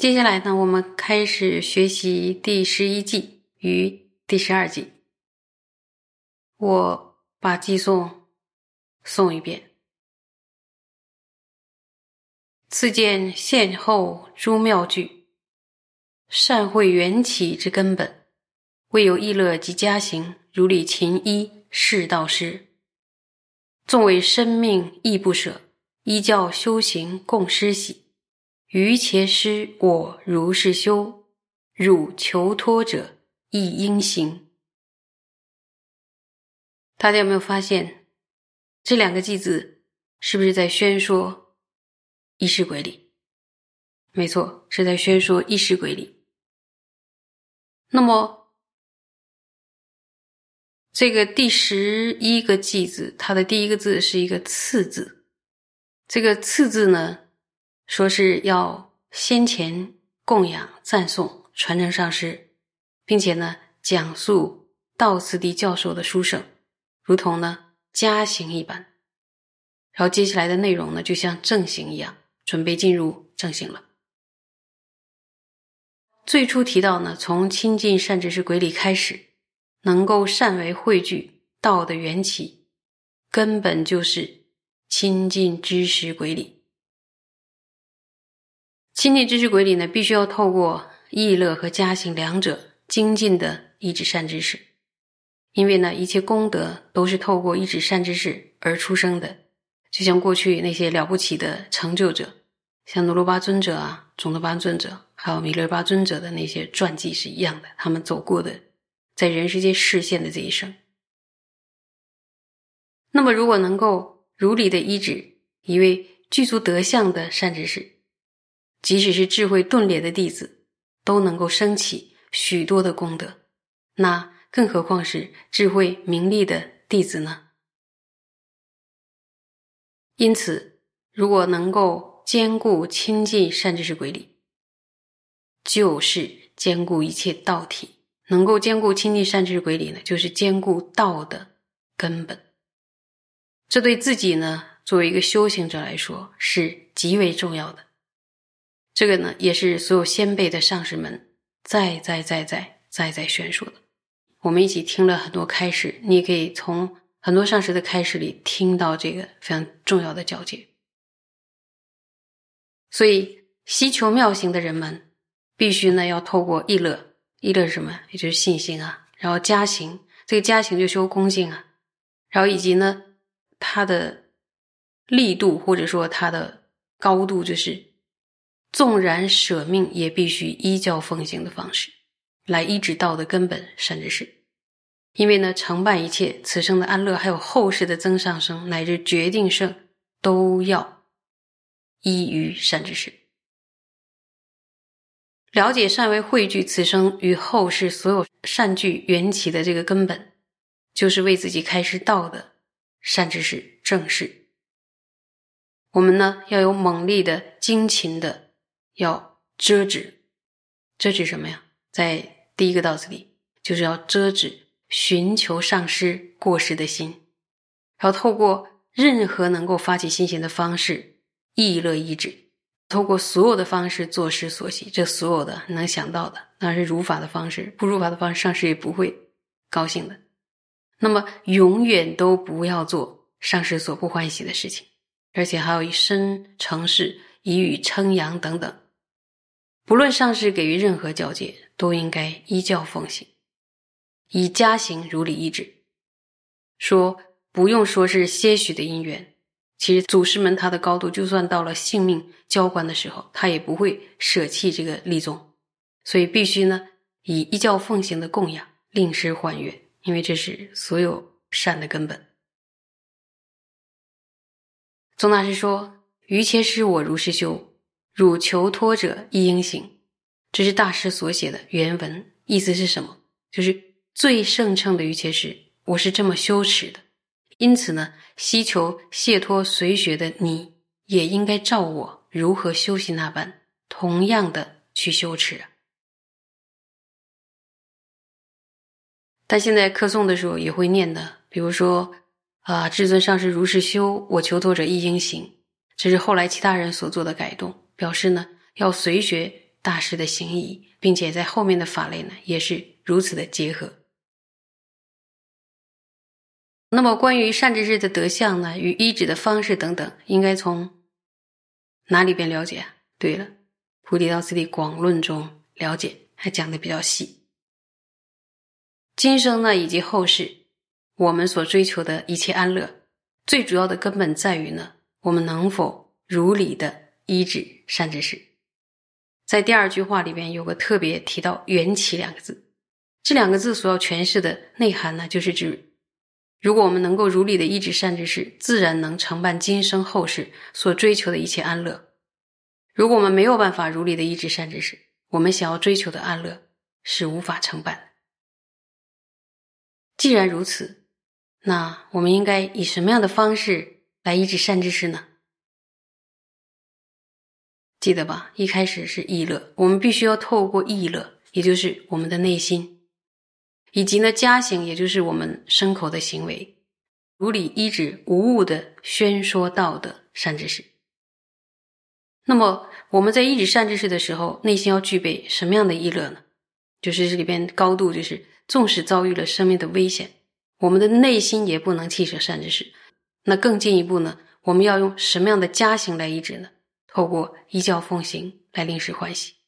接下来呢，我们开始学习第十一计与第十二计。我把寄送诵一遍。次见先后诸妙句，善会缘起之根本，未有意乐及家行，如理勤医是道师。纵为生命亦不舍，依教修行共施喜。余且师我如是修，汝求托者亦应行。大家有没有发现，这两个句子是不是在宣说意识鬼理？没错，是在宣说意识鬼理。那么，这个第十一个句子，它的第一个字是一个“次”字，这个“次”字呢？说是要先前供养、赞颂、传承上师，并且呢讲述道次第教授的书生，如同呢家行一般。然后接下来的内容呢，就像正行一样，准备进入正行了。最初提到呢，从亲近善知识鬼理开始，能够善为汇聚道的缘起，根本就是亲近知识鬼理。亲近知识鬼里呢，必须要透过意乐和家行两者精进的一指善知识，因为呢，一切功德都是透过一指善知识而出生的。就像过去那些了不起的成就者，像努罗巴尊者啊、种德巴尊者，还有弥勒巴尊者的那些传记是一样的，他们走过的在人世间视现的这一生。那么，如果能够如理的医治一位具足德相的善知识，即使是智慧钝劣的弟子，都能够升起许多的功德，那更何况是智慧明利的弟子呢？因此，如果能够兼顾亲近善知识鬼理，就是兼顾一切道体。能够兼顾亲近善知识鬼理呢，就是兼顾道的根本。这对自己呢，作为一个修行者来说，是极为重要的。这个呢，也是所有先辈的上师们再再再再再再宣说的。我们一起听了很多开始，你也可以从很多上师的开始里听到这个非常重要的教诫。所以，希求妙行的人们，必须呢要透过意乐，意乐是什么？也就是信心啊。然后加行，这个加行就修恭敬啊。然后以及呢，它的力度或者说它的高度，就是。纵然舍命，也必须依教奉行的方式来医治道的根本善知识。因为呢，承办一切此生的安乐，还有后世的增上生乃至决定胜，都要依于善知识。了解善为汇聚此生与后世所有善聚缘起的这个根本，就是为自己开始道的善知识正事。我们呢，要有猛力的精勤的。要遮止，遮止什么呀？在第一个道子里，就是要遮止寻求上师过失的心，然后透过任何能够发起心行的方式，意乐意止，透过所有的方式做事所喜，这所有的能想到的，那是如法的方式，不如法的方式，上师也不会高兴的。那么，永远都不要做上师所不欢喜的事情，而且还要以身成事。以语称扬等等，不论上师给予任何教诫，都应该依教奉行，以家行如理一指。说不用说是些许的因缘，其实祖师们他的高度，就算到了性命交关的时候，他也不会舍弃这个立宗。所以必须呢，以依教奉行的供养，令师还愿，因为这是所有善的根本。宗大师说。于切师我如是修，汝求托者亦应行。这是大师所写的原文，意思是什么？就是最圣称的于切师，我是这么修持的。因此呢，希求谢托随学的你，也应该照我如何修习那般，同样的去修持。但现在课诵的时候也会念的，比如说啊，至尊上师如是修，我求托者亦应行。这是后来其他人所做的改动，表示呢要随学大师的行仪，并且在后面的法类呢，也是如此的结合。那么，关于善知识的德相呢，与医治的方式等等，应该从哪里边了解？对了，《菩提道次第广论》中了解，还讲的比较细。今生呢，以及后世，我们所追求的一切安乐，最主要的根本在于呢，我们能否如理的医治善知识。在第二句话里边有个特别提到“缘起”两个字，这两个字所要诠释的内涵呢，就是指。如果我们能够如理的医治善知识，自然能承办今生后世所追求的一切安乐。如果我们没有办法如理的医治善知识，我们想要追求的安乐是无法承办的。既然如此，那我们应该以什么样的方式来医治善知识呢？记得吧，一开始是意乐，我们必须要透过意乐，也就是我们的内心。以及呢，加行也就是我们牲口的行为，如理依止无误的宣说道的善知识。那么我们在依止善知识的时候，内心要具备什么样的意乐呢？就是这里边高度，就是纵使遭遇了生命的危险，我们的内心也不能弃舍善知识。那更进一步呢，我们要用什么样的加行来医治呢？透过依教奉行来临时欢喜。